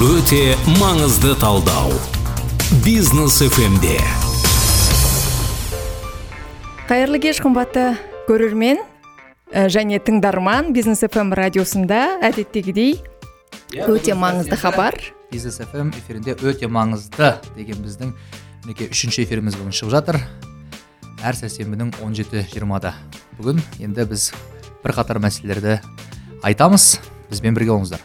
өте маңызды талдау. Бизнес фмде қайырлы кеш қымбатты көрермен ә, және тыңдарман. Бизнес фм радиосында әдеттегідей өте маңызды хабар. Бизнес фм эфирінде өте маңызды деген біздің мінекей үшінші эфиріміз бүгін шығып жатыр. Әр сәрсенбінің 17.20-да бүгін енді біз бірқатар мәселелерді айтамыз. Бізбен бірге болыңыздар.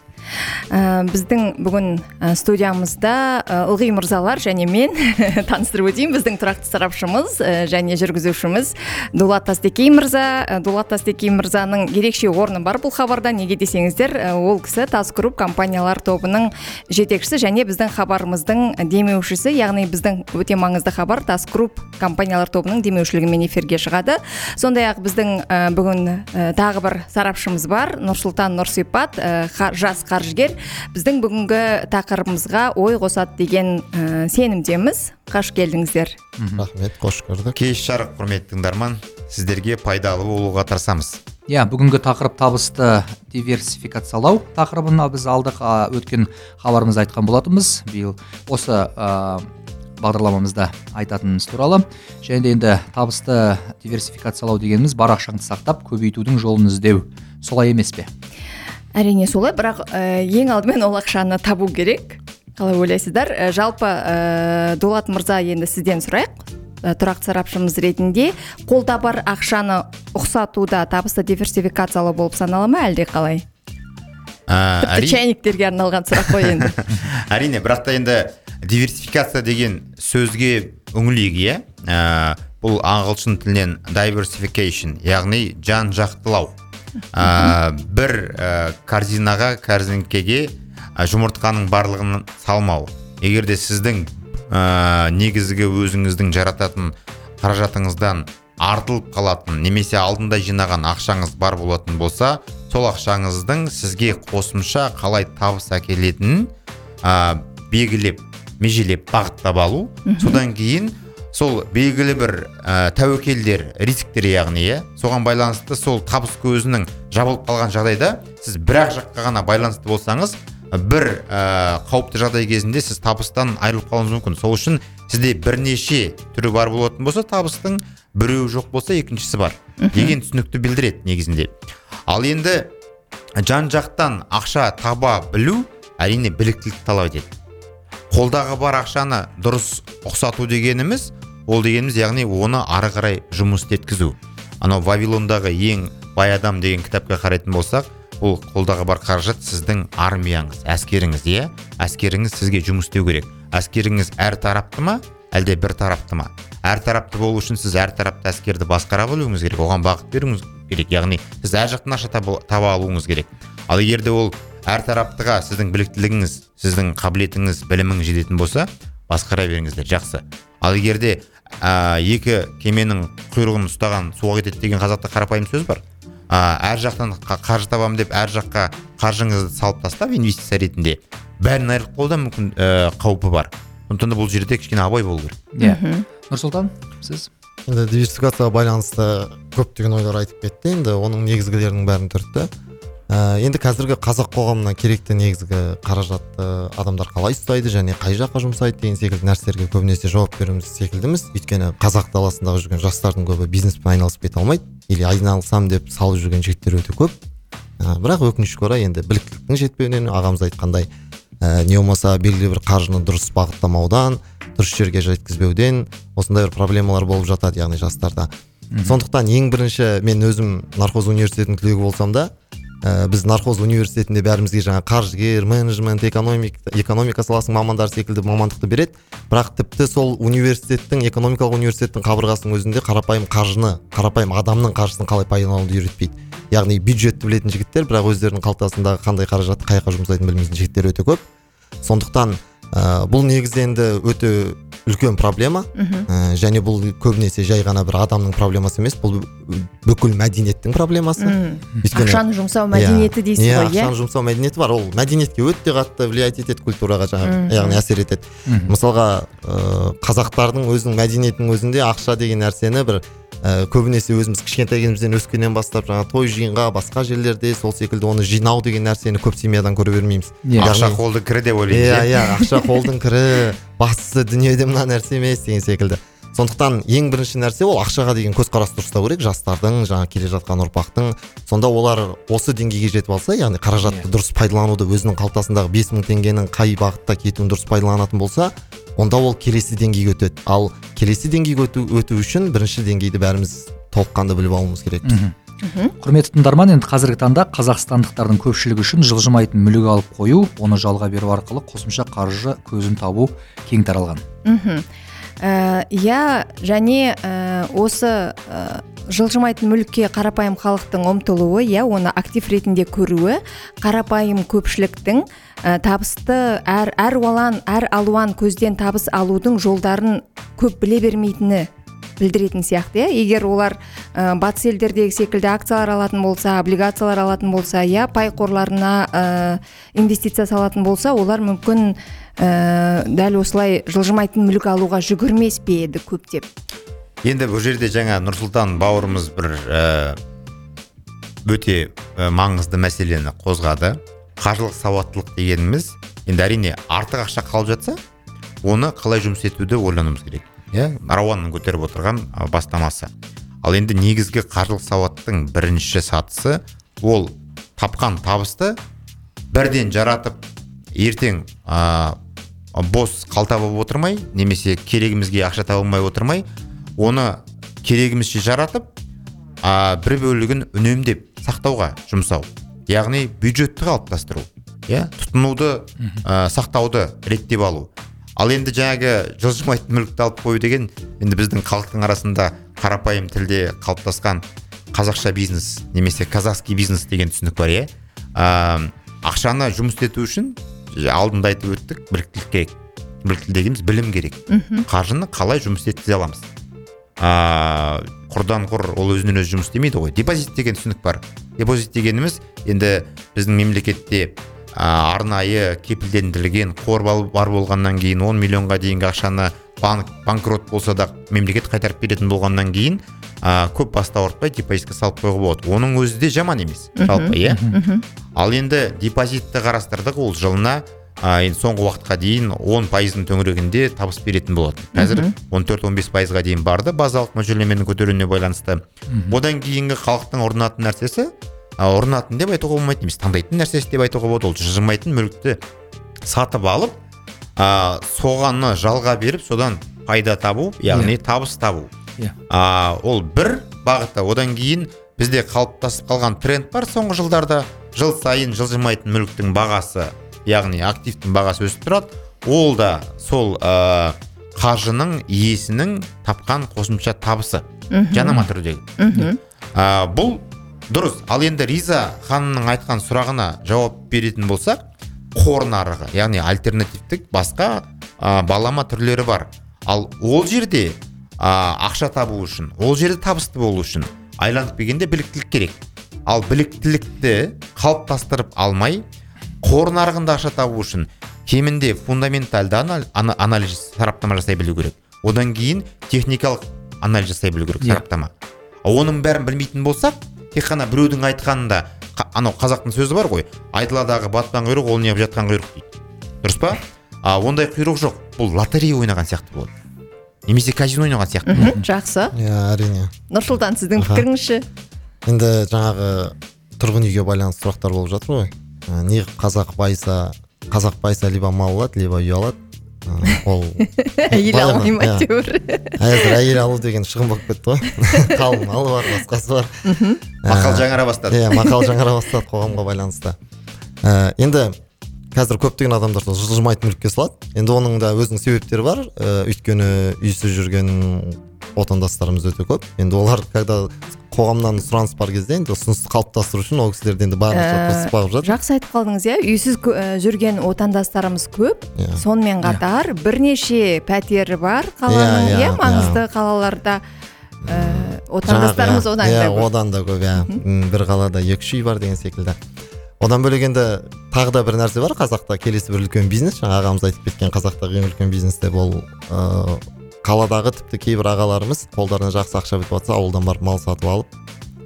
Ә, біздің бүгін ә, студиямызда ә, ылғи мырзалар және мен таныстырып өтейін. Біздің тұрақты сарапшымыз және жүргізушіміз дулат тастекей мырза. Дулат тастекей мырзаның ерекше орны бар бұл хабарда. Неге десеңіздер ол кісі тас групп компаниялар тобының жетекшісі және біздің хабарымыздың демеушісі. Яғни біздің өте маңызды хабар тас групп компаниялар тобының демеушілігімен эфирге шығады. Сондай ақ біздің бүгін тағы бір сарапшымыз бар. Нұрсұлтан нұрсипат жас қаржыгер біздің бүгінгі тақырыбымызға ой қосады деген ә, сенімдеміз. Қош келдіңіздер. Рахмет қош көрдік. Кеш жарық құрметті тыңдарман. Сіздерге пайдалы болуға тырысамыз. Иә бүгінгі тақырып табысты диверсификациялау тақырыбын біз алдық. Өткен хабарымызда айтқан болатынбыз биыл осы ә, бағдарламамызда айтатынымыз туралы. Және де енді табысты диверсификациялау дегеніміз бар ақшаңды сақтап көбейтудің жолын іздеу. Солай емес пе? Әрине солай бірақ ә, ең алдымен ол ақшаны табу керек. Қалай ойлайсыздар? Ә, жалпы ә, дулат мырза енді сізден сұрайық. Ә, тұрақты сарапшымыз ретінде қолда бар ақшаны ұқсатуда табысты диверсификациялау болып санала ма әлде қалай? Ә, тіпті чайниктерге арналған сұрақ қой енді. Әрине бірақ та енді диверсификация деген сөзге үңілейік иә? Ә, бұл ағылшын тілінен diversification яғни жан жақтылау. Ә, бір ә, корзинаға корзинкеге ә, жұмыртқаның барлығын салмау. Егер де сіздің ә, негізгі өзіңіздің жарататын қаражатыңыздан артылып қалатын немесе алдында жинаған ақшаңыз бар болатын болса сол ақшаңыздың сізге қосымша қалай табыс әкелетінін ә, белгілеп межелеп бағыттап алу. Содан кейін сол белгілі бір ә, тәуекелдер рисктер яғни иә соған байланысты сол табыс көзінің жабылып қалған жағдайда сіз бір ақ жаққа ғана байланысты болсаңыз бір ә, қауіпті жағдай кезінде сіз табыстан айырылып қалуыңыз мүмкін. Сол үшін сізде бірнеше түрі бар болатын болса табыстың біреуі жоқ болса екіншісі бар. Деген түсінікті білдіреді негізінде. Ал енді жан жақтан ақша таба білу әрине біліктілік талап етеді. Қолдағы бар ақшаны дұрыс ұқсату дегеніміз ол дегеніміз яғни оны ары қарай жұмыс істеткізу. Анау вавилондағы ең бай адам деген кітапқа қарайтын болсақ ол қолдағы бар қаражат сіздің армияңыз әскеріңіз иә? Әскеріңіз сізге жұмыс істеу керек. Әскеріңіз әр тарапты ма әлде бір тарапты ма? Әр тарапты болу үшін сіз әр тарапты әскерді басқара білуіңіз керек оған бағыт беруіңіз керек. Яғни сіз әр жақтан ақша таба алуыңыз керек. Ал егер де ол әр тараптыға сіздің біліктілігіңіз сіздің қабілетіңіз біліміңіз жететін болса басқара беріңіздер. Жақсы. Ал егер де ә, екі кеменің құйрығын ұстаған суға кетеді деген қазақта қарапайым сөз бар. Ә, әр жақтан қаржы табамын деп әр жаққа қаржыңызды салып тастап инвестиция ретінде бәрін айырылып қалуда мүмкін ә, қаупі бар. Сондықтан да бұл жерде кішкене абай болу керек. Иә. Нұрсұлтан сіз? Енді диверсификацияға байланысты көптеген ойлар айтып кетті. Енді оның негізгілерінің бәрін түртті. Ә, енді қазіргі қазақ қоғамына керекті негізгі қаражатты адамдар қалай ұстайды және қай жаққа жұмсайды деген секілді нәрселерге көбінесе жауап беруіміз секілдіміз. Өйткені қазақ даласындағы жүрген жастардың көбі бизнеспен айналысып кете алмайды. Или айналысамын деп салып жүрген жігіттер өте көп. Ә, бірақ өкінішке орай енді біліктіліктің жетпеуінен ағамыз айтқандай ә, не болмаса белгілі бір қаржыны дұрыс бағыттамаудан дұрыс жерге жеткізбеуден осындай бір проблемалар болып жатады яғни жастарда. Сондықтан ең бірінші мен өзім нархоз университетінің түлегі болсам да ә, біз нархоз университетінде бәрімізге жаңа қаржыгер менеджмент экономик, экономика саласының мамандары секілді мамандықты береді. Бірақ тіпті сол университеттің экономикалық университеттің қабырғасының өзінде қарапайым қаржыны қарапайым адамның қаржысын қалай пайдалануды үйретпейді. Яғни бюджетті білетін жігіттер бірақ өздерінің қалтасындағы қандай қаражатты қай жаққа жұмсайтынын білмейтін жігіттер өте көп. Сондықтан ә, бұл негізі енді өте үлкен проблема. Ә, және бұл көбінесе жай ғана бір адамның проблемасы емес бұл бүкіл мәдениеттің проблемасы. Өйткені, ақшаны жұмсау мәдениеті иә, дейсіз иә ғой иә? ақшаны жұмсау мәдениеті бар. Ол мәдениетке өте қатты влиять етеді культураға жаңағы яғни әсер етеді. Мысалға ә, қазақтардың өзінің мәдениетінің өзінде ақша деген нәрсені бір ә, көбінесе өзіміз кішкентай кезімізден өскеннен бастап жаңағы той жиынға басқа жерлерде сол секілді оны жинау деген нәрсені көп семьядан көре бермейміз. Иә. ақша Яғни- қолды кірі деп ойлаймыз иә иә? иә ақша қолдың кірі бастысы дүниеде мына нәрсе емес деген секілді. Сондықтан ең бірінші нәрсе ол ақшаға деген көзқарас дұрыстау керек жастардың жаңа келе жатқан ұрпақтың. Сонда олар осы деңгейге жетіп алса яғни қаражатты дұрыс пайдалануды өзінің қалтасындағы бес мың теңгенің қай бағытта кетуін дұрыс пайдаланатын болса онда ол келесі деңгейге өтеді. Ал келесі деңгейге өту, өту үшін бірінші деңгейді бәріміз толыққанды біліп алуымыз керекпіз құрметті тыңдарман енді қазіргі таңда қазақстандықтардың көпшілігі үшін жылжымайтын мүлік алып қою оны жалға беру арқылы қосымша қаржы көзін табу кең таралған. Мхм. Иә және ә, осы ә, жылжымайтын мүлікке қарапайым халықтың ұмтылуы иә оны актив ретінде көруі қарапайым көпшіліктің ә, табысты әр әр алуан әр алуан көзден табыс алудың жолдарын көп біле бермейтіні білдіретін сияқты иә. Егер олар ә, батыс елдердегі секілді акциялар алатын болса облигациялар алатын болса иә пай қорларына ә, инвестиция салатын болса олар мүмкін ә, дәл осылай жылжымайтын мүлік алуға жүгірмес пе еді көптеп? Енді бұл жерде жаңа нұрсұлтан бауырымыз бір ә, өте ә, маңызды мәселені қозғады. Қаржылық сауаттылық дегеніміз енді әрине артық ақша қалып жатса оны қалай жұмыс етуді ойлануымыз керек иә? Рауанның көтеріп отырған бастамасы. Ал енді негізгі қаржылық сауаттың бірінші сатысы ол тапқан табысты бірден жаратып ертең бос қалта болып отырмай немесе керегімізге ақша таба алмай отырмай оны керегімізше жаратып а, бір бөлігін үнемдеп сақтауға жұмсау. Яғни бюджетті қалыптастыру иә? Тұтынуды ә, сақтауды реттеп алу. Ал енді жаңағы жылжымайтын мүлікті алып қою деген енді біздің халықтың арасында қарапайым тілде қалыптасқан қазақша бизнес немесе казахский бизнес деген түсінік бар иә? Ә, ақшаны жұмыс ету үшін алдында айтып өттік біліктілік керек. Біліктілік дегеніміз білім керек. Қаржыны қалай жұмыс еткізе аламыз. А құрдан құр ол өзінен өзі жұмыс істемейді ғой. Депозит деген түсінік бар. Депозит дегеніміз енді біздің мемлекетте арнайы кепілдендірілген қор бар болғаннан кейін 10 миллионға дейінгі ақшаны банк банкрот болса да мемлекет қайтарып беретін болғаннан кейін а, көп басты ауыртпай депозитке салып қоюға болады. Оның өзі де жаман емес жалпы иә? Ал енді депозитті қарастырдық ол жылына а, енді соңғы уақытқа дейін 10 пайыздың төңірегінде табыс беретін болады. Қазір 14-15 пайызға дейін барды базалық мөлшерлеменің көтеруіне байланысты. Одан кейінгі халықтың ұрынатын нәрсесі ұрынатын деп айтуға болмайды немесе таңдайтын нәрсесі деп айтуға болады. Ол жылжымайтын мүлікті сатып алып а, соғаны жалға беріп содан пайда табу яғни табыс табу. Иә. а, ол бір бағыты одан кейін бізде қалыптасып қалған тренд бар. Соңғы жылдарда жыл сайын жылжымайтын мүліктің бағасы яғни активтің бағасы өсіп тұрады. Ол да сол ә, қаржының иесінің тапқан қосымша табысы. Жанама түрдегі. Ә, бұл дұрыс. Ал енді риза ханымның айтқан сұрағына жауап беретін болсақ қор нарығы яғни альтернативтік басқа ә, балама түрлері бар. Ал ол жерде а, ақша табу үшін ол жерде табысты болу үшін айланып келгенде біліктілік керек. Ал біліктілікті қалыптастырып алмай қор нарығында ақша табу үшін кемінде фундаменталды анал- ана- анализ сараптама жасай білу керек. Одан кейін техникалық анализ жасай білу керек Иә. сараптама. Оның бәрін білмейтін болсақ тек қана біреудің айтқанында қа- анау қазақтың сөзі бар ғой. Айдаладағы батпан құйрық ол неғып жатқан құйрық дейді. Дұрыс па? А ондай құйрық жоқ. Бұл лотерея ойнаған сияқты болады. Немесе казино ойнаған сияқты мхм жақсы. Иә әрине. Нұрсұлтан сіздің Аха. пікіріңіз ше енді жаңағы тұрғын үйге байланысты сұрақтар болып жатыр ғой. Ә, не қазақ байса қазақ байса либо мал алады либо үй алады. Ол әйел алмай ма әйтеуір қазір әйел алу деген шығын болып кетті ғой. Қалың малы бар басқасы бар. Мақал Ә, жаңара бастады. иә мақал жаңара бастады қоғамға байланысты. Ә, енді қазір көптеген адамдар сол жылжымайтын мүлікке салады. Енді оның да өзінің себептері бар. Ә, өйткені үйсіз жүрген отандастарымыз өте көп. Енді олар когда қоғамнан сұраныс бар кезде енді ұсынысты қалыптастыру үшін ол кісілерді енді барынша Ә, тырысып бағып жатыр. жақсы айтып қалдыңыз иә. Үйсіз ә, жүрген отандастарымыз көп. Иә. сонымен қатар бірнеше пәтері бар қаланың Иә, иә иә, маңызды қалаларда. Ә, отандастарымыз одан иә, да көп. одан да көп иә. Бір қалада екі үш үй бар деген секілді. Одан бөлек енді тағы да бір нәрсе бар. Қазақта келесі бір үлкен бизнес. Жаңа ағамыз айтып кеткен қазақтағы ең үлкен бизнес деп ол ыыы, қаладағы тіпті кейбір ағаларымыз қолдарына жақсы ақша бітіп жатса ауылдан барып мал сатып алып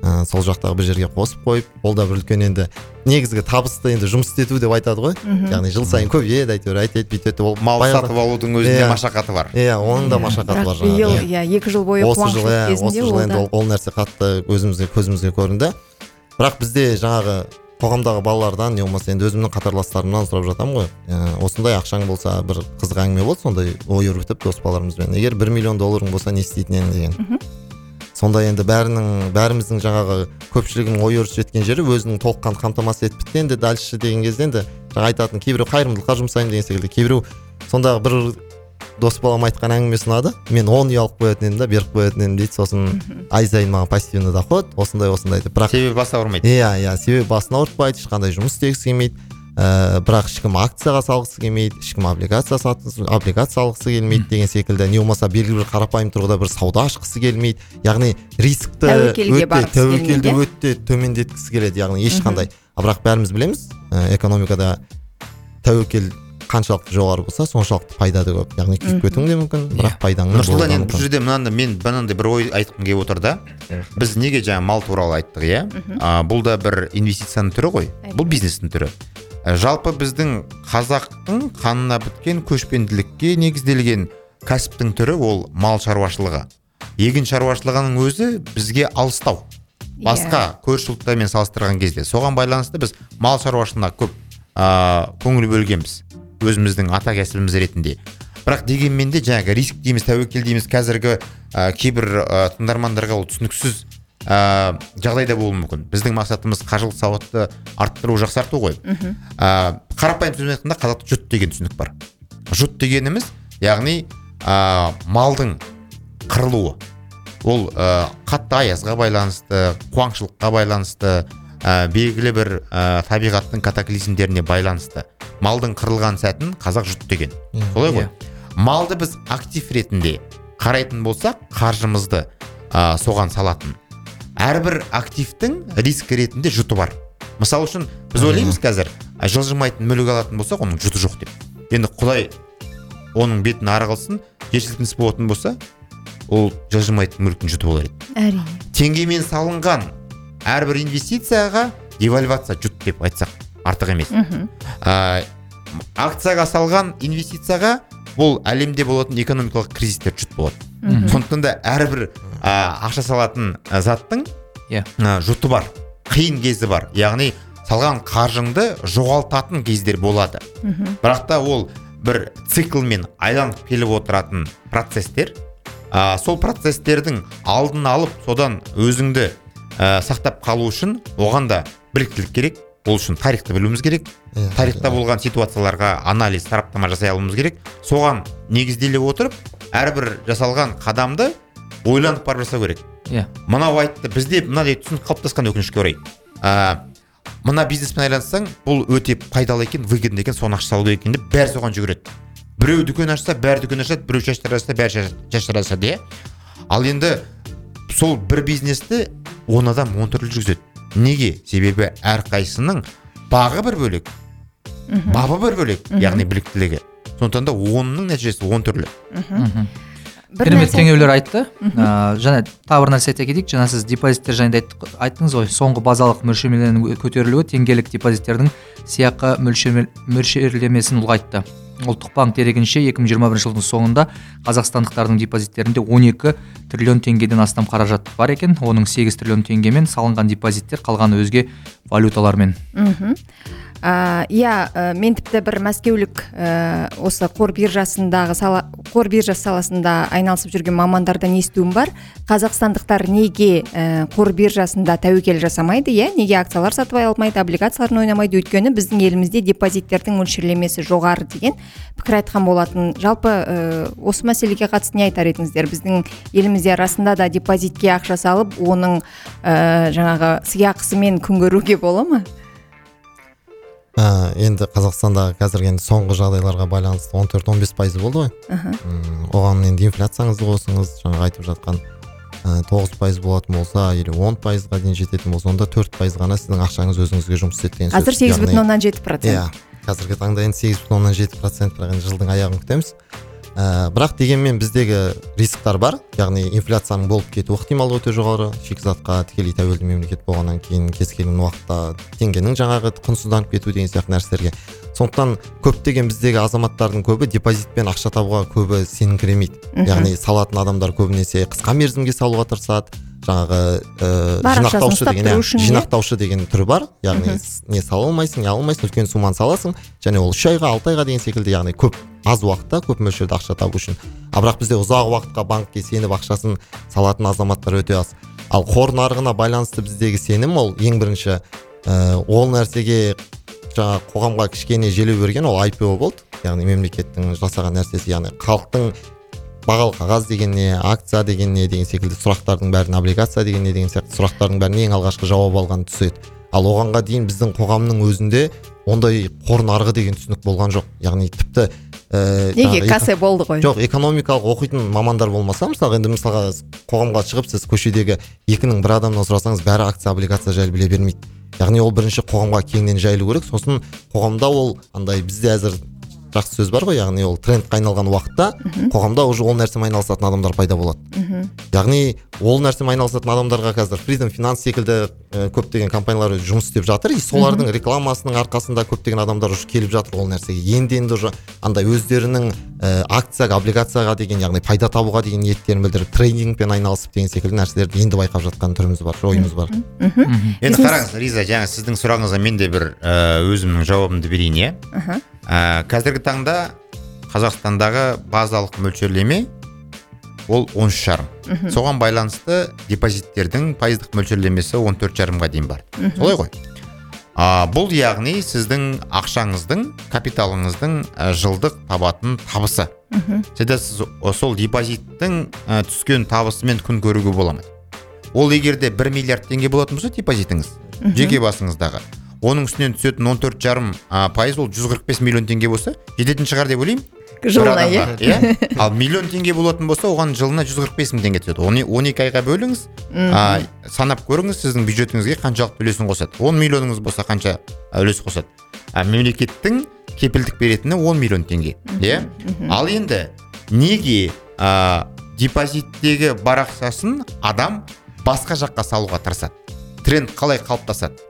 ә, сол жақтағы бір жерге қосып қойып ол да бір үлкен енді негізгі табысты енді жұмыс істету деп айтады ғой. Яғни жыл сайын көбейеді әйтеуір әйтеді бүйтеді ол мал сатып алудың өзінде Иә. машақаты бар. Иә оның да машақаты бар биыл жаңағы иә екі жыл бойы осы жыл иә осы кезінде жыл енді ол нәрсе қатты өзімізге көзімізге көрінді. Бірақ бізде жаңағы қоғамдағы балалардан не болмаса енді өзімнің қатарластарымнан сұрап жатамын ғой. Ә, осындай ақшаң болса бір қызық әңгіме болды сондай ой өрбітіп дос балаларымызбен. Егер бір миллион долларың болса не істейтін едің деген. Сонда енді бәрінің бәріміздің жаңағы көпшілігінің ой өрісіп жеткен жері өзінің толыққанды қамтамасыз етіп бітті. Енді дальше деген кезде енді жаңа айтатын кейбіреу қайырымдылыққа жұмсаймын деген секілді. Кейбіреу сондағы бір дос балам айтқан әңгімесі ұнады. Мен он үй алып қоятын едім да беріп қоятын едім дейді. Сосын ай сайын маған пассивный доход осындай осындай деп. Бірақ себебі баса ауырмайды. Иә иә себебі басын ауыртпайды ешқандай жұмыс істегісі келмейді. Ә, бірақ ешкім акцияға салғысы келмейді ешкім облигация сатқысы облигация алғысы келмейді деген секілді. Не болмаса белгілі бір қарапайым тұрғыда бір сауда ашқысы келмейді. Яғни рискті Тәуекелге өте тәуекелді өте төмендеткісі келеді. Яғни ешқандай. А бірақ бәріміз білеміз ә, экономикада тәуекел қаншалықты жоғары болса соншалықты пайда да көп. яғни күйіп кетуің де мүмкін бірақ пайдаң да болуы нұрсұлтан енді бұл жерде мынандай мен мынандай бір ой айтқым келіп отыр да. Біз неге жаңа мал туралы айттық иә? А, бұл да бір инвестицияның түрі ғой. Бұл бизнестің түрі. Ә, жалпы біздің қазақтың қанына біткен көшпенділікке негізделген кәсіптің түрі ол мал шаруашылығы. Егін шаруашылығының өзі бізге алыстау. Басқа көрші ұлттармен салыстырған кезде. Соған байланысты біз мал шаруашылығына көп ә, көңіл бөлгенбіз. Өзіміздің ата кәсібіміз ретінде. Бірақ дегенмен де жаңағы риск дейміз тәуекел дейміз қазіргі ә, кейбір ә, тыңдармандарға ол түсініксіз ә, жағдайда болуы мүмкін. Біздің мақсатымыз қажылық сауатты арттыру жақсарту ғой. Ә, қарапайым сөзбен айтқанда қазақта жұт деген түсінік бар. Жұт дегеніміз яғни ә, малдың қырылуы. Ол ә, қатты аязға байланысты қуаңшылыққа байланысты ә, белгілі бір ә, табиғаттың катаклизмдеріне байланысты малдың қырылған сәтін қазақ жұт деген. Солай ғой. малды біз актив ретінде қарайтын болсақ қаржымызды ә, соған салатын әрбір активтің риск ретінде жұты бар. Мысалы үшін біз ойлаймыз қазір жылжымайтын мүлік алатын болсақ оның жұты жоқ деп. Енді құдай оның бетін ары қылсын жер сілкініс болатын болса ол жылжымайтын мүліктің жұты болар еді. әрине. Теңгемен салынған әрбір инвестицияға девальвация жұт деп айтсақ артық емес. Ә, акцияға салған инвестицияға бұл әлемде болатын экономикалық кризистер жұт болады. Сондықтан да әрбір ә, ақша салатын ә, заттың Иә. ә, жұты бар қиын кезі бар. Яғни салған қаржыңды жоғалтатын кездер болады. Бірақ та ол бір циклмен айланып келіп отыратын процесстер. Ә, сол процестердің алдын алып содан өзіңді ә, сақтап қалу үшін оған да біліктілік керек. Ол үшін тарихты білуіміз керек. Иә, тарихта болған ситуацияларға анализ сараптама жасай алуымыз керек. Соған негізделе отырып әрбір жасалған қадамды ойланып барып жасау керек. Иә. Мынау айтты бізде мынадай түсінік қалыптасқан өкінішке орай. Ә, мына бизнеспен айналыссаң бұл өте пайдалы екен выгодно екен соны ақша салу екен деп бәрі соған жүгіреді. Біреу дүкен ашса бәрі дүкен ашады біреу шаштар ашса бәрі шаш- шаштар ашады иә. Ал енді сол бір бизнесті он адам он түрлі жүргізеді. Неге? Себебі әрқайсының бағы бір бөлек бабы бір бөлек яғни біліктілігі. Сондықтан да онның нәтижесі он түрлі. Бір керемет теңеулер айтты. Ә, және тағы бір нәрсе айта кетейік. Жаңа сіз депозиттер жайында айттыңыз ғой. Соңғы базалық мөлшерлеменің көтерілуі теңгелік депозиттердің сыйақы мөлшер- мөлшерлемесін ұлғайтты. Ұлттық банк дерегінше 2021 жылдың соңында қазақстандықтардың депозиттерінде 12 триллион теңгеден астам қаражат бар екен. Оның 8 триллион теңгемен салынған депозиттер қалғаны өзге валюталармен. Мхм. Иә ә, мен тіпті бір мәскеулік ә, осы қор биржасындағы сала қор биржасы саласында айналысып жүрген мамандардан естуім бар. Қазақстандықтар неге ә, қор биржасында тәуекел жасамайды иә? Неге акциялар сатып алмайды облигацияларын ойнамайды? Өйткені біздің елімізде депозиттердің мөлшерлемесі жоғары деген пікір айтқан болатын. Жалпы ә, осы мәселеге қатысты не айтар едіңіздер? Біздің елімізде расында да депозитке ақша салып оның ә, жаңағы сыйақысымен күн көруге бола ма? Ә, енді қазақстанда қазір енді соңғы жағдайларға байланысты 14-15 пайызы болды ғой. М, оған енді инфляцияңызды қосыңыз жаңағы айтып жатқан ә, 9 пайыз болатын болса или 10 пайызға дейін жететін болса онда 4 пайыз ғана сіздің ақшаңыз өзіңізге жұмыс істейді деген қазір сөз. сегіз Яғни- бүтін оннан жеті процент. иә қазіргі таңда енді сегіз бүтін оннан жеті процент бірақ енді жылдың аяғын күтеміз. Ә, бірақ дегенмен біздегі рисктар бар. Яғни инфляцияның болып кету ықтималы өте жоғары. Шикізатқа тікелей тәуелді мемлекет болғаннан кейін кез келген уақытта теңгенің жаңағы құнсызданып кету деген сияқты нәрселерге. Сондықтан көптеген біздегі азаматтардың көбі депозитпен ақша табуға көбі сеніңкіремейді. Яғни салатын адамдар көбінесе қысқа мерзімге салуға тырысады. Жаңағы бар ақшасын жинақтаушы деген иә, жинақтаушы деген түрі бар. Яғни не сала алмайсың не алмайсың үлкен сумманы саласың. Және ол үш айға алты айға деген секілді яғни көп аз уақытта көп мөлшерде ақша табу үшін. Ал бірақ бізде ұзақ уақытқа банкке сеніп ақшасын салатын азаматтар өте аз. Ал қор нарығына байланысты біздегі сенім ол ең бірінші ә, ол нәрсеге жаңағы қоғамға кішкене желеу берген ол IPO болды. Яғни мемлекеттің жасаған нәрсесі яғни халықтың бағалы қағаз деген не акция деген не деген секілді сұрақтардың бәрін облигация деген не деген сияқты сұрақтардың бәрін ең алғашқы жауап алған тұс еді ал оғанға дейін біздің қоғамның өзінде ондай қор нарығы деген түсінік болған жоқ. Яғни тіпті ә, неге? жаңағы кассе болды ғой. Жоқ экономикалық оқитын мамандар болмаса мысалға енді мысалға қоғамға шығып сіз көшедегі екінің бір адамнан сұрасаңыз бәрі акция облигация жайлы біле бермейді. Яғни ол бірінші қоғамға кеңінен жайылу керек сосын қоғамда ол андай бізде әзір жақсы сөз бар ғой яғни ол трендқа айналған уақытта қоғамда уже ол нәрсемен айналысатын адамдар пайда болады. Яғни ол нәрсемен айналысатын адамдарға қазір freedom finance секілді ә, көптеген компаниялар жұмыс істеп жатыр. И солардың рекламасының арқасында көптеген адамдар уже келіп жатыр. Ол нәрсеге енді енді уже андай өздерінің ә, акцияға облигацияға деген яғни пайда табуға деген ниеттерін білдіріп трейдингпен айналысып деген секілді нәрселерді енді байқап жатқан түріміз бар ойымыз бар. Енді қараңыз риза жаңа сіздің сұрағыңызға мен де бір өзімнің жауабымды берейін иә? Ә, қазіргі таңда қазақстандағы базалық мөлшерлеме ол он үш жарым. Соған байланысты депозиттердің пайыздық мөлшерлемесі он төрт жарымға дейін барды солай ғой. А, бұл яғни сіздің ақшаңыздың капиталыңыздың ә, жылдық табатын табысы. Сізде сіз сол депозиттің ә, түскен табысымен күн көруге бола ма? Ол егер де бір миллиард теңге болатын болса депозитіңіз. Жеке басыңыздағы. Оның үстінен түсетін он төрт жарым пайыз ол жүз қырық бес миллион теңге болса жететін шығар деп ойлаймын. Жылына иә. иә. Ал миллион теңге болатын болса оған жылына жүз қырық бес мың теңге түседі. Он екі айға бөліңіз а, санап көріңіз сіздің бюджетіңізге қаншалықты үлесін қосады. Он миллионыңыз болса қанша үлес қосады. А, мемлекеттің кепілдік беретіні 10 миллион теңге иә. ал енді неге а, депозиттегі бар ақшасын адам басқа жаққа салуға тырысады? Тренд қалай қалыптасады?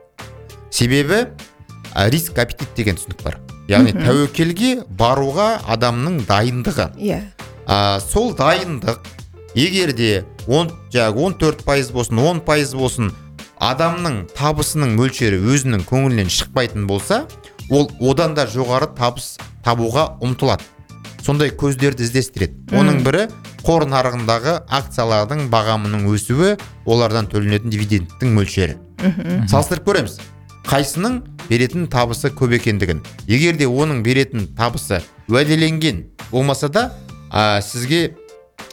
Себебі риск аппетит деген түсінік бар. Яғни тәуекелге баруға адамның дайындығы. Иә. А, сол дайындық егер де он жаңағы он төрт пайыз болсын он пайыз болсын адамның табысының мөлшері өзінің көңілінен шықпайтын болса ол одан да жоғары табыс табуға ұмтылады. Сондай көздерді іздестіреді. Оның бірі қор нарығындағы акциялардың бағамының өсуі олардан төленетін дивидендтің мөлшері. Салыстырып көреміз. Қайсының беретін табысы көп екендігін егер де оның беретін табысы уәделенген болмаса да а, сізге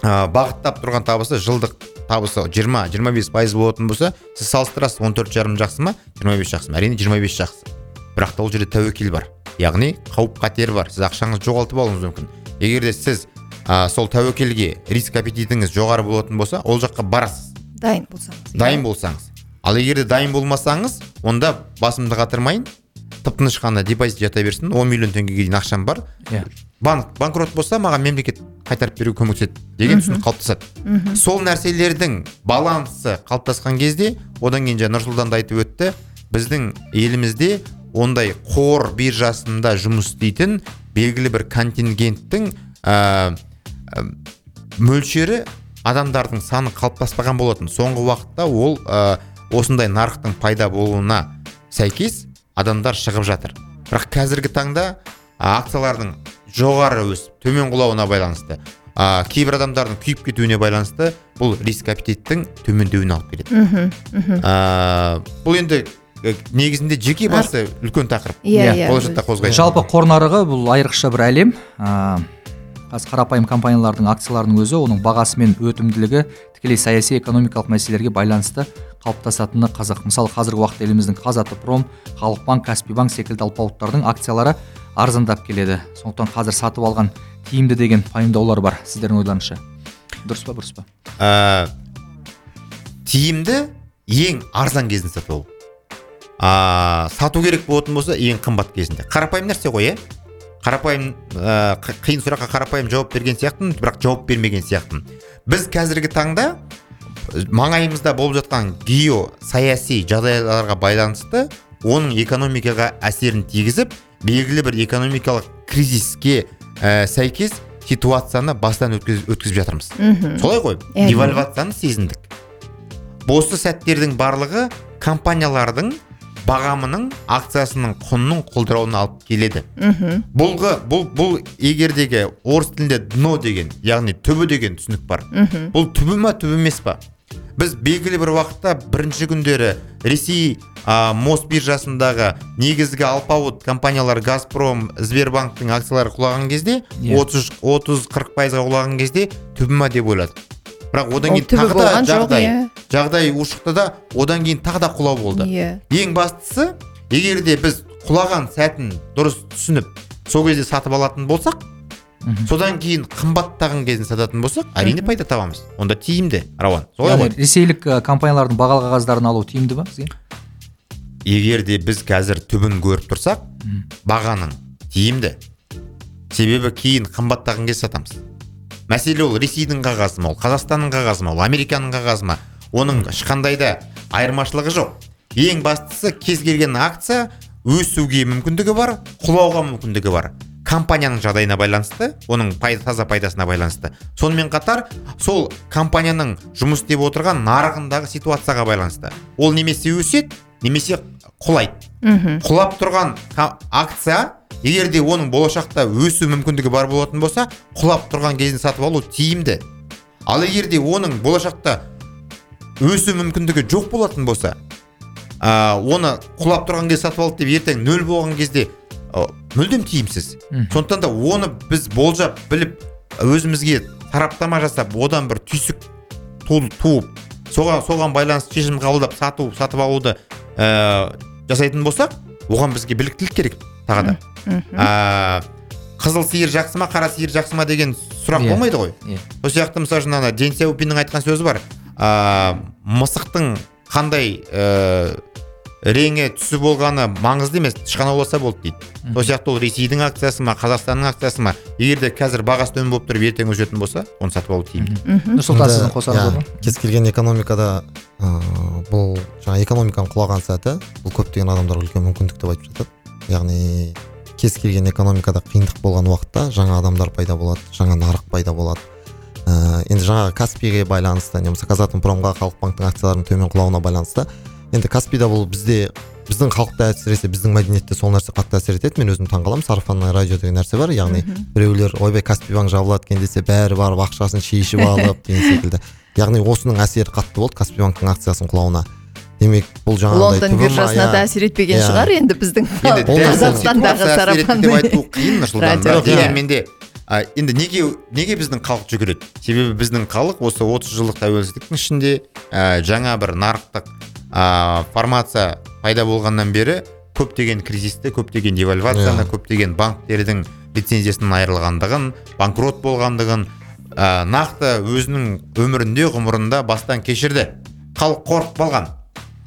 а, бағыттап тұрған табысы жылдық табысы 20-25 пайыз болатын болса сіз салыстырасыз 14 жарым жақсы ма 25 жақсы ма? Әрине 25 жақсы. Бірақ та ол жерде тәуекел бар. Яғни қауіп қатер бар. Сіз ақшаңызды жоғалтып алуыңыз мүмкін. Егер де сіз а, сол тәуекелге риск аппетитіңіз жоғары болатын болса ол жаққа барасыз. Дайын болсаңыз. Дайын болсаңыз. Ал егер де дайын болмасаңыз онда басымды қатырмайын. Тып тыныш қана депозит жата берсін. 10 миллион теңгеге дейін ақшам бар. Иә. Банк банкрот болса маған мемлекет қайтарып беруге көмектеседі деген түсінік қалыптасады. Сол нәрселердің балансы қалыптасқан кезде одан кейін жаңа нұрсұлтан да айтып өтті біздің елімізде ондай қор биржасында жұмыс істейтін белгілі бір контингенттің ә, ә, мөлшері адамдардың саны қалыптаспаған болатын. Соңғы уақытта ол ә, осындай нарықтың пайда болуына сәйкес адамдар шығып жатыр. Бірақ қазіргі таңда акциялардың жоғары өсіп төмен құлауына байланысты а, кейбір адамдардың күйіп кетуіне байланысты бұл риск аппетиттің төмендеуіне алып келеді. А, бұл енді э, негізінде жеке басы үлкен тақырып. Иә Иә, иә болашақта қозғайтын жалпы қор нарығы бұл айрықша бір әлем. Ә, қазір қарапайым компаниялардың акцияларының өзі оның бағасы мен өтімділігі тікелей саяси экономикалық мәселелерге байланысты қалыптасатыны қызық мысалы қазіргі уақытта еліміздің қазатомпром халық банк каспий банк секілді алпауыттардың акциялары арзандап келеді. Сондықтан қазір сатып алған тиімді деген пайымдаулар бар. Сіздердің ойларыңызша. Дұрыс па бұрыс па? Ә, тиімді ең арзан кезінде сатып алу. А, сату керек болатын болса ең қымбат кезінде. Қарапайым нәрсе ғой иә қарапайым ә, қи- қиын сұраққа қарапайым жауап берген сияқтымын бірақ жауап бермеген сияқтымын. Біз қазіргі таңда маңайымызда болып жатқан геосаяси жағдайларға байланысты оның экономикаға әсерін тигізіп белгілі бір экономикалық кризиске ә, сәйкес ситуацияны бастан өткіз- өткізіп жатырмыз. Солай ғой. Девальвацияны сезіндік. Осы сәттердің барлығы компаниялардың бағамының акциясының құнының құлдырауына алып келеді. Мхм. Бұлғы бұл бұл егердегі орыс тілінде дно деген яғни түбі деген түсінік бар. Мхм. Бұл түбі ма түбі емес па? Біз белгілі бір уақытта бірінші күндері ресей а, мосбиржасындағы негізгі алпауыт компаниялар газпром сбербанктың акциялары құлаған кезде Иә. 30 30 40 пайызға құлаған кезде түбі ма деп ойладық бірақ одан кейін тағы да жағдай. Жағдай ушықты да одан кейін тағы да құлау болды. Иә. Ең бастысы егер де біз құлаған сәтін дұрыс түсініп сол кезде сатып алатын болсақ Мгм. содан кейін қымбаттаған кезін сататын болсақ әрине пайда табамыз. Онда тиімді рауан солай ғой. ресейлік ә, компаниялардың бағалы қағаздарын алу тиімді ба бізге егер де біз қазір түбін көріп тұрсақ бағаның тиімді. Себебі кейін қымбаттаған кезде сатамыз. Мәселе ол ресейдің қағазы ма ол қазақстанның қағазы ма ол американың қағазы ма? Оның ешқандай да айырмашылығы жоқ. Ең бастысы кез келген акция өсуге мүмкіндігі бар құлауға мүмкіндігі бар. Компанияның жағдайына байланысты оның пайда, таза пайдасына байланысты. Сонымен қатар сол компанияның жұмыс істеп отырған нарығындағы ситуацияға байланысты. Ол немесе өседі немесе құлайды. Мхм. Құлап тұрған акция егер де оның болашақта өсу мүмкіндігі бар болатын болса құлап тұрған кезін сатып алу тиімді. Ал егер де оның болашақта өсу мүмкіндігі жоқ болатын болса ә, оны құлап тұрған кезде сатып алды деп ертең нөл болған кезде ә, мүлдем тиімсіз. Сондықтан да оны біз болжап біліп өзімізге сараптама жасап одан бір түйсік ту- туып соған соған байланысты шешім қабылдап сату сатып алуды ә, жасайтын болсақ оған бізге біліктілік керек тағы да. Ә, қызыл сиыр жақсы ма қара сиыр жақсы ма деген сұрақ Иә. болмайды ғой. Иә. сол сияқты мысалы үшін ана сяопиннің айтқан сөзі бар. Ә, мысықтың қандай ә, реңі түсі болғаны маңызды емес тышқан ауласа болды дейді. Сол сияқты ол ресейдің акциясы ма қазақстанның акциясы ма? егер де қазір бағасы төмен болып тұрып ертең өсетін болса оны сатып алу тиімді. Нұрсұлтан сіздің қосарыңыз бар иә, ма? кез келген экономикада ыыы, бұл жаңа экономиканың құлаған сәті бұл көптеген адамдарға үлкен мүмкіндік деп айтып жатады. Яғни кез келген экономикада қиындық болған уақытта жаңа адамдар пайда болады жаңа нарық пайда болады. Ә, енді жаңағы каспиге байланысты не болмаса казатомпромға халық банктің акцияларының төмен құлауына байланысты. Енді каспида бұл бізде біздің халықта әсіресе біздің мәдениетте сол нәрсе қатты әсер етеді. Мен өзім таңқаламын сарафанное радио деген нәрсе бар. Яғни біреулер ойбай каспи банк жабылады екен десе бәрі барып ақшасын шешіп алып деген секілді. Яғни осының әсері қатты болды каспи банктың акциясының құлауына. Демек бұл жаңағыдай лондон биржасына иә. да әсер етпеген Иә. шығар енді біздің қазақстандағы етті деп айту сарафан қиын нұрсұлтан. Бірақ иә. дегенмен де а, енді неге неге біздің халық жүгіреді себебі біздің халық осы 30 жылдық тәуелсіздіктің ішінде ә, жаңа бір нарықтық ә, формация пайда болғаннан бері көптеген кризисті көптеген девальвацияны Иә. көптеген банктердің лицензиясынан айырылғандығын банкрот болғандығын ә, нақты өзінің өмірінде ғұмырында бастан кешірді халық қорқып қалған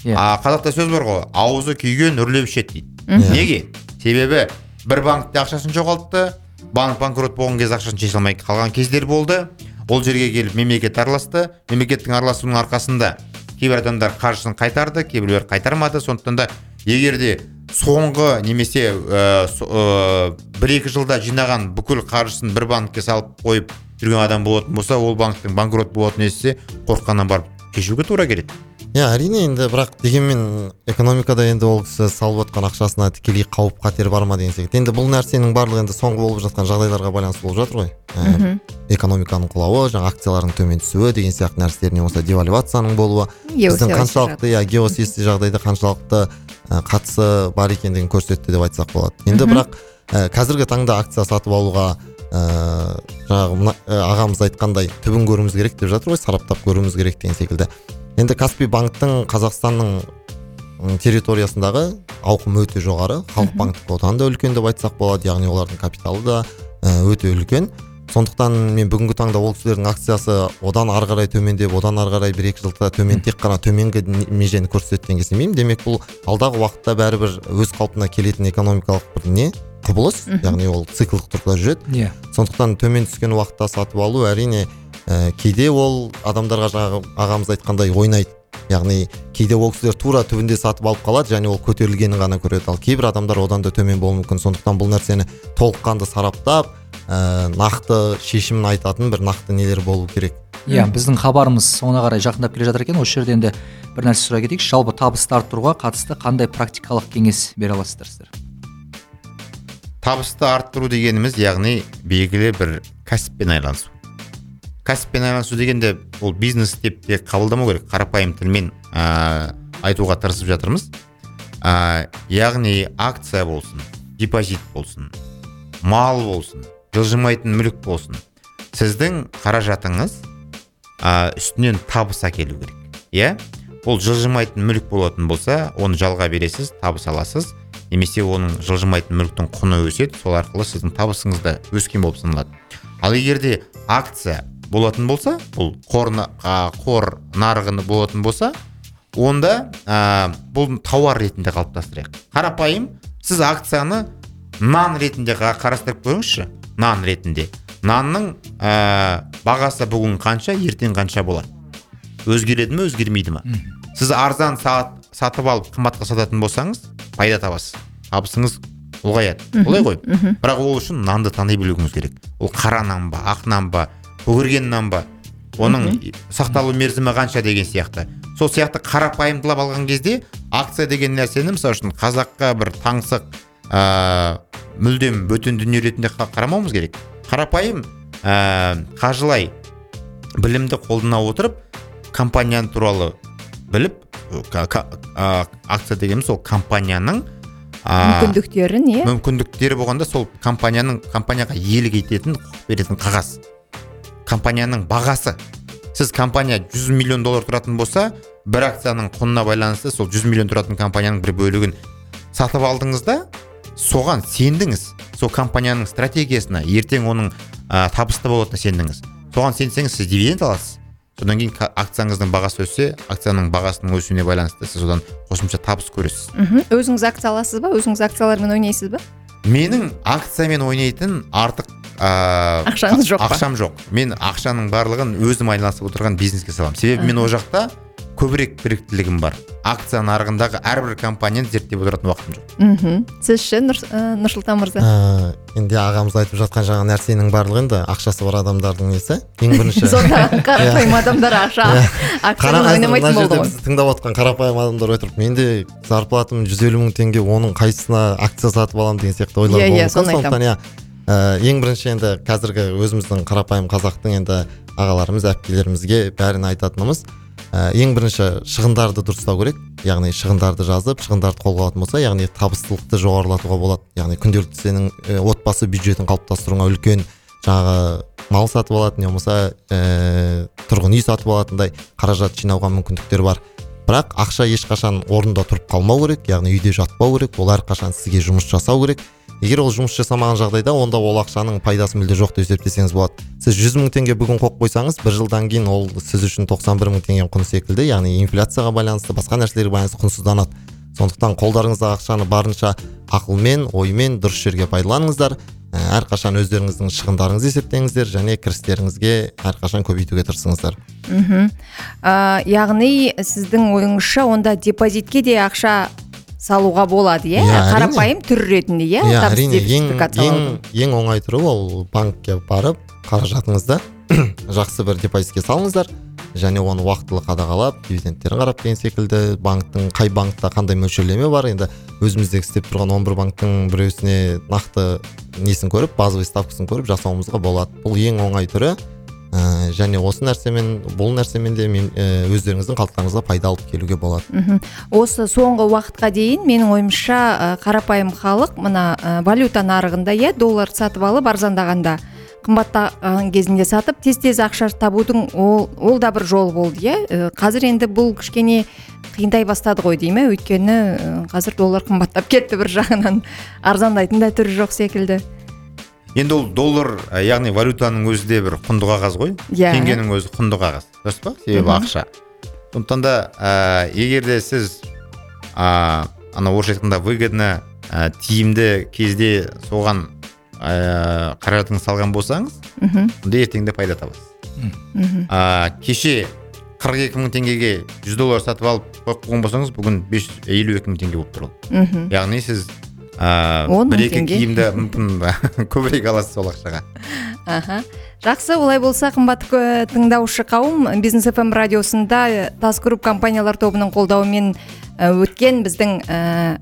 Иә. а қазақта сөз бар ғой аузы күйген үрлеп ішеді дейді Иә. неге себебі бір банкте ақшасын жоғалтты банк банкрот болған кезде ақшасын шеше алмай қалған кездер болды. Ол жерге келіп мемлекет араласты. Мемлекеттің араласуының арқасында кейбір адамдар қаржысын қайтарды кейбіреулер қайтармады. Сондықтан да егер де соңғы немесе ә, со- ә, бір екі жылда жинаған бүкіл қаржысын бір банкке салып қойып жүрген адам болатын болса ол банктің банкрот болатынын естісе қорыққаннан барып кешуге тура келеді. Иә әрине енді бірақ дегенмен экономикада енді ол кісі салып отқан ақшасына тікелей қауіп қатер бар ма деген секілді. Енді бұл нәрсенің барлығы енді соңғы болып жатқан жағдайларға байланысты болып жатыр ғой. Ә, экономиканың құлауы жаңа акциялардың төмен түсуі деген сияқты нәрселер не болмаса девальвацияның болуы. Біздің қаншалықты иә геосаяси жағдайда қаншалықты ә, қатысы бар екендігін көрсетті деп айтсақ болады. Енді бірақ ә, қазіргі таңда акция сатып алуға ә, жаңағы ағамыз айтқандай түбін көруіміз керек деп жатыр ғой сараптап көруіміз керек деген секілді. Енді каспи банктың қазақстанның территориясындағы ауқымы өте жоғары. Халық банктікі одан да үлкен деп айтсақ болады яғни олардың капиталы да өте үлкен. Сондықтан мен бүгінгі таңда ол кісілердің акциясы одан ары қарай төмендеп одан ары қарай бір екі жылда төмен тек қана төменгі межені көрсететінге сенбеймін демек бұл алдағы уақытта бәрібір өз қалпына келетін экономикалық бір не? құбылыс яғни ол циклдық тұрғыда жүреді. Иә. Сондықтан төмен түскен уақытта сатып алу әрине ә, кейде ол адамдарға жаңағы ағамыз айтқандай ойнайды. Яғни кейде ол кісілер тура түбінде сатып алып қалады және ол көтерілгенін ғана көреді. Ал кейбір адамдар одан да төмен болуы мүмкін. Сондықтан бұл нәрсені толыққанды сараптап ә, нақты шешімін айтатын бір нақты нелер болу керек. Иә біздің хабарымыз соңына қарай жақындап келе жатыр екен. осы жерде енді бір нәрсе сұрай кетейікші жалпы табысты арттыруға қатысты қандай практикалық кеңес бере аласыздар сіздер? Табысты арттыру дегеніміз яғни белгілі бір кәсіппен айналысу. Кәсіппен айналысу дегенде ол бизнес деп те қабылдамау керек. Қарапайым тілмен ә, айтуға тырысып жатырмыз. Ә, яғни акция болсын депозит болсын мал болсын жылжымайтын мүлік болсын. Сіздің қаражатыңыз ә, үстінен табыс әкелу керек иә? Ол жылжымайтын мүлік болатын болса оны жалға бересіз табыс аласыз. Немесе оның жылжымайтын мүліктің құны өседі сол арқылы сіздің табысыңыз да өскен болып саналады. Ал егер де акция болатын болса бұл қор, қор нарығыны болатын болса онда ә, бұл тауар ретінде қалыптастырайық. Қарапайым сіз акцияны нан ретінде қарастырып көріңізші нан ретінде. Нанның ә, бағасы бүгін қанша ертең қанша болады өзгереді ме өзгермейді ме? Сіз арзан сат, сатып алып қымбатқа сататын болсаңыз пайда табасыз. Табысыңыз ұлғаяды. Олай ғой. Бірақ ол үшін нанды тани білуіңіз керек. Ол қара нан ба ақ нан ба көгерген нан ба? Оның сақталу мерзімі қанша деген сияқты. Сол сияқты қарапайымдылап алған кезде акция деген нәрсені мысалы үшін қазаққа бір таңсық ә, мүлдем бөтен дүние ретінде қа- қарамауымыз керек. Қарапайым ә, қажылай білімді қолдана отырып компания туралы біліп а, акция дегеніміз ол компанияның мүмкіндіктерін иә мүмкіндіктері болғанда сол компанияның компанияға иелік ететін құқық беретін қағаз. Компанияның бағасы. Сіз компания 100 миллион доллар тұратын болса бір акцияның құнына байланысты сол 100 миллион тұратын компанияның бір бөлігін сатып алдыңыз да соған сендіңіз. Сол компанияның стратегиясына ертең оның ә, табысты болатынына сендіңіз. Соған сенсеңіз сіз дивиденд аласыз. Содан кейін акцияңыздың бағасы өссе акцияның бағасының өсуіне байланысты сіз одан қосымша табыс көресіз. Мхм. Өзіңіз акция аласыз ба? Өзіңіз акциялармен ойнайсыз ба? Менің акциямен ойнайтын артық ә, Ақшаңыз жоқ па? ақшам жоқ. Мен ақшаның барлығын өзім айналысып отырған бизнеске саламын. Себебі мен ол жақта көбірек біліктілігім бар. Акция нарығындағы әрбір компанияны зерттеп отыратын уақытым жоқ. Мхм. Сіз ше Нұр- ә, нұрсұлтан мырза? Ә, енді ағамыз айтып жатқан жаңа нәрсенің барлығы енді ақшасы бар адамдардың несі? ең бірінші. Сонда қарапайым адамдар ақша қазір ойнамайтын болды ғой. тыңдап отқан қарапайым адамдар отырып менде зарплатам жүз елу мың теңге оның қайсысына акция сатып аламын деген сияқты ойлар Иә, болуы иә, соны сондықтан иә. Ә, ең бірінші енді қазіргі өзіміздің қарапайым қазақтың енді ағаларымыз әпкелерімізге бәрін айтатынымыз ә, ең бірінші шығындарды дұрыстау керек. Яғни шығындарды жазып шығындарды қолға алатын болса яғни табыстылықты жоғарылатуға болады. Яғни күнделікті сенің ә, отбасы бюджетін қалыптастыруыңа үлкен жаңағы мал сатып алатын не болмаса ә, тұрғын үй сатып алатындай қаражат жинауға мүмкіндіктер бар. Бірақ ақша ешқашан орнында тұрып қалмау керек яғни үйде жатпау керек ол әрқашан сізге жұмыс жасау керек. Егер ол жұмыс жасамаған жағдайда онда ол ақшаның пайдасы мүлде жоқ деп есептесеңіз болады. Сіз жүз мың теңге бүгін қойып қойсаңыз бір жылдан кейін ол сіз үшін 91 бір мың теңгенің құны секілді яғни инфляцияға байланысты басқа нәрселерге байланысты құнсызданады. Сондықтан қолдарыңыздағы ақшаны барынша ақылмен оймен дұрыс жерге пайдаланыңыздар. Ә, әрқашан өздеріңіздің шығындарыңызды есептеңіздер және кірістеріңізге әрқашан көбейтуге тырысыңыздар. Мхм. Ә, яғни сіздің ойыңызша онда депозитке де ақша салуға болады иә? Иә, қарапайым түр ретінде иә? Иә табыс әрине. ең, ең, оңай түрі ол банкке барып қаражатыңызды жақсы бір депозитке салыңыздар және оны уақытылы қадағалап дивидендтерін қарап деген секілді банктың қай банкта қандай мөлшерлеме бар енді өзіміздегі істеп тұрған 11 банктың біреусіне нақты несін көріп базовый ставкасын көріп жасауымызға болады. Бұл ең оңай түрі. Ә, және осы нәрсемен бұл нәрсемен де мен өздеріңіздің қалдықтарыңызға пайда алып келуге болады. Мхм. Осы соңғы уақытқа дейін менің ойымша ә, қарапайым халық мына ә, валюта нарығында иә доллар сатып алып арзандағанда қымбаттаған кезінде сатып тез тез ақша табудың ол, ол да бір жол болды иә. Қазір енді бұл кішкене қиындай бастады ғой дей ме өйткені ә, қазір доллар қымбаттап кетті бір жағынан. Арзандайтын да түрі жоқ секілді. Енді ол доллар ә, яғни валютаның өзі де бір құнды қағаз ғой. Иә. теңгенің өзі құнды қағаз. Дұрыс па? Себебі ақша. Сондықтан да ә, егер де сіз ә, ана орысша айтқанда выгодно ә, тиімді кезде соған ә, қаражатыңызды салған болсаңыз мхм онда ертең де пайда табасыз. Ә, кеше 42 мың теңгеге 100 доллар сатып алып қойып қойған болсаңыз бүгін 552 мың теңге болып тұр ол. Мхм яғни сіз мың бір екі киімді мүмкін көбірек аласыз сол ақшаға. Аха. Жақсы олай болса қымбатты кө- тыңдаушы қауым бизнес фм радиосында тас групп компаниялар тобының қолдауымен өткен біздің ә,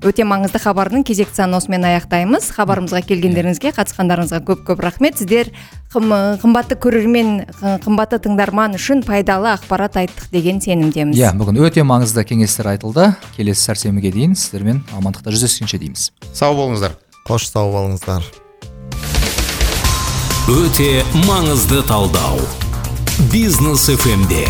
өте маңызды хабардың кезекті санын осымен аяқтаймыз. Хабарымызға келгендеріңізге қатысқандарыңызға көп көп рахмет. Сіздер қым- қымбатты көрермен қымбатты тыңдарман үшін пайдалы ақпарат айттық деген сенімдеміз. Иә бүгін өте маңызды кеңестер айтылды. Келесі сәрсенбіге дейін сіздермен амандықта жүздескенше дейміз. Сау болыңыздар. Қош сау болыңыздар. Өте маңызды талдау. Бизнес фмде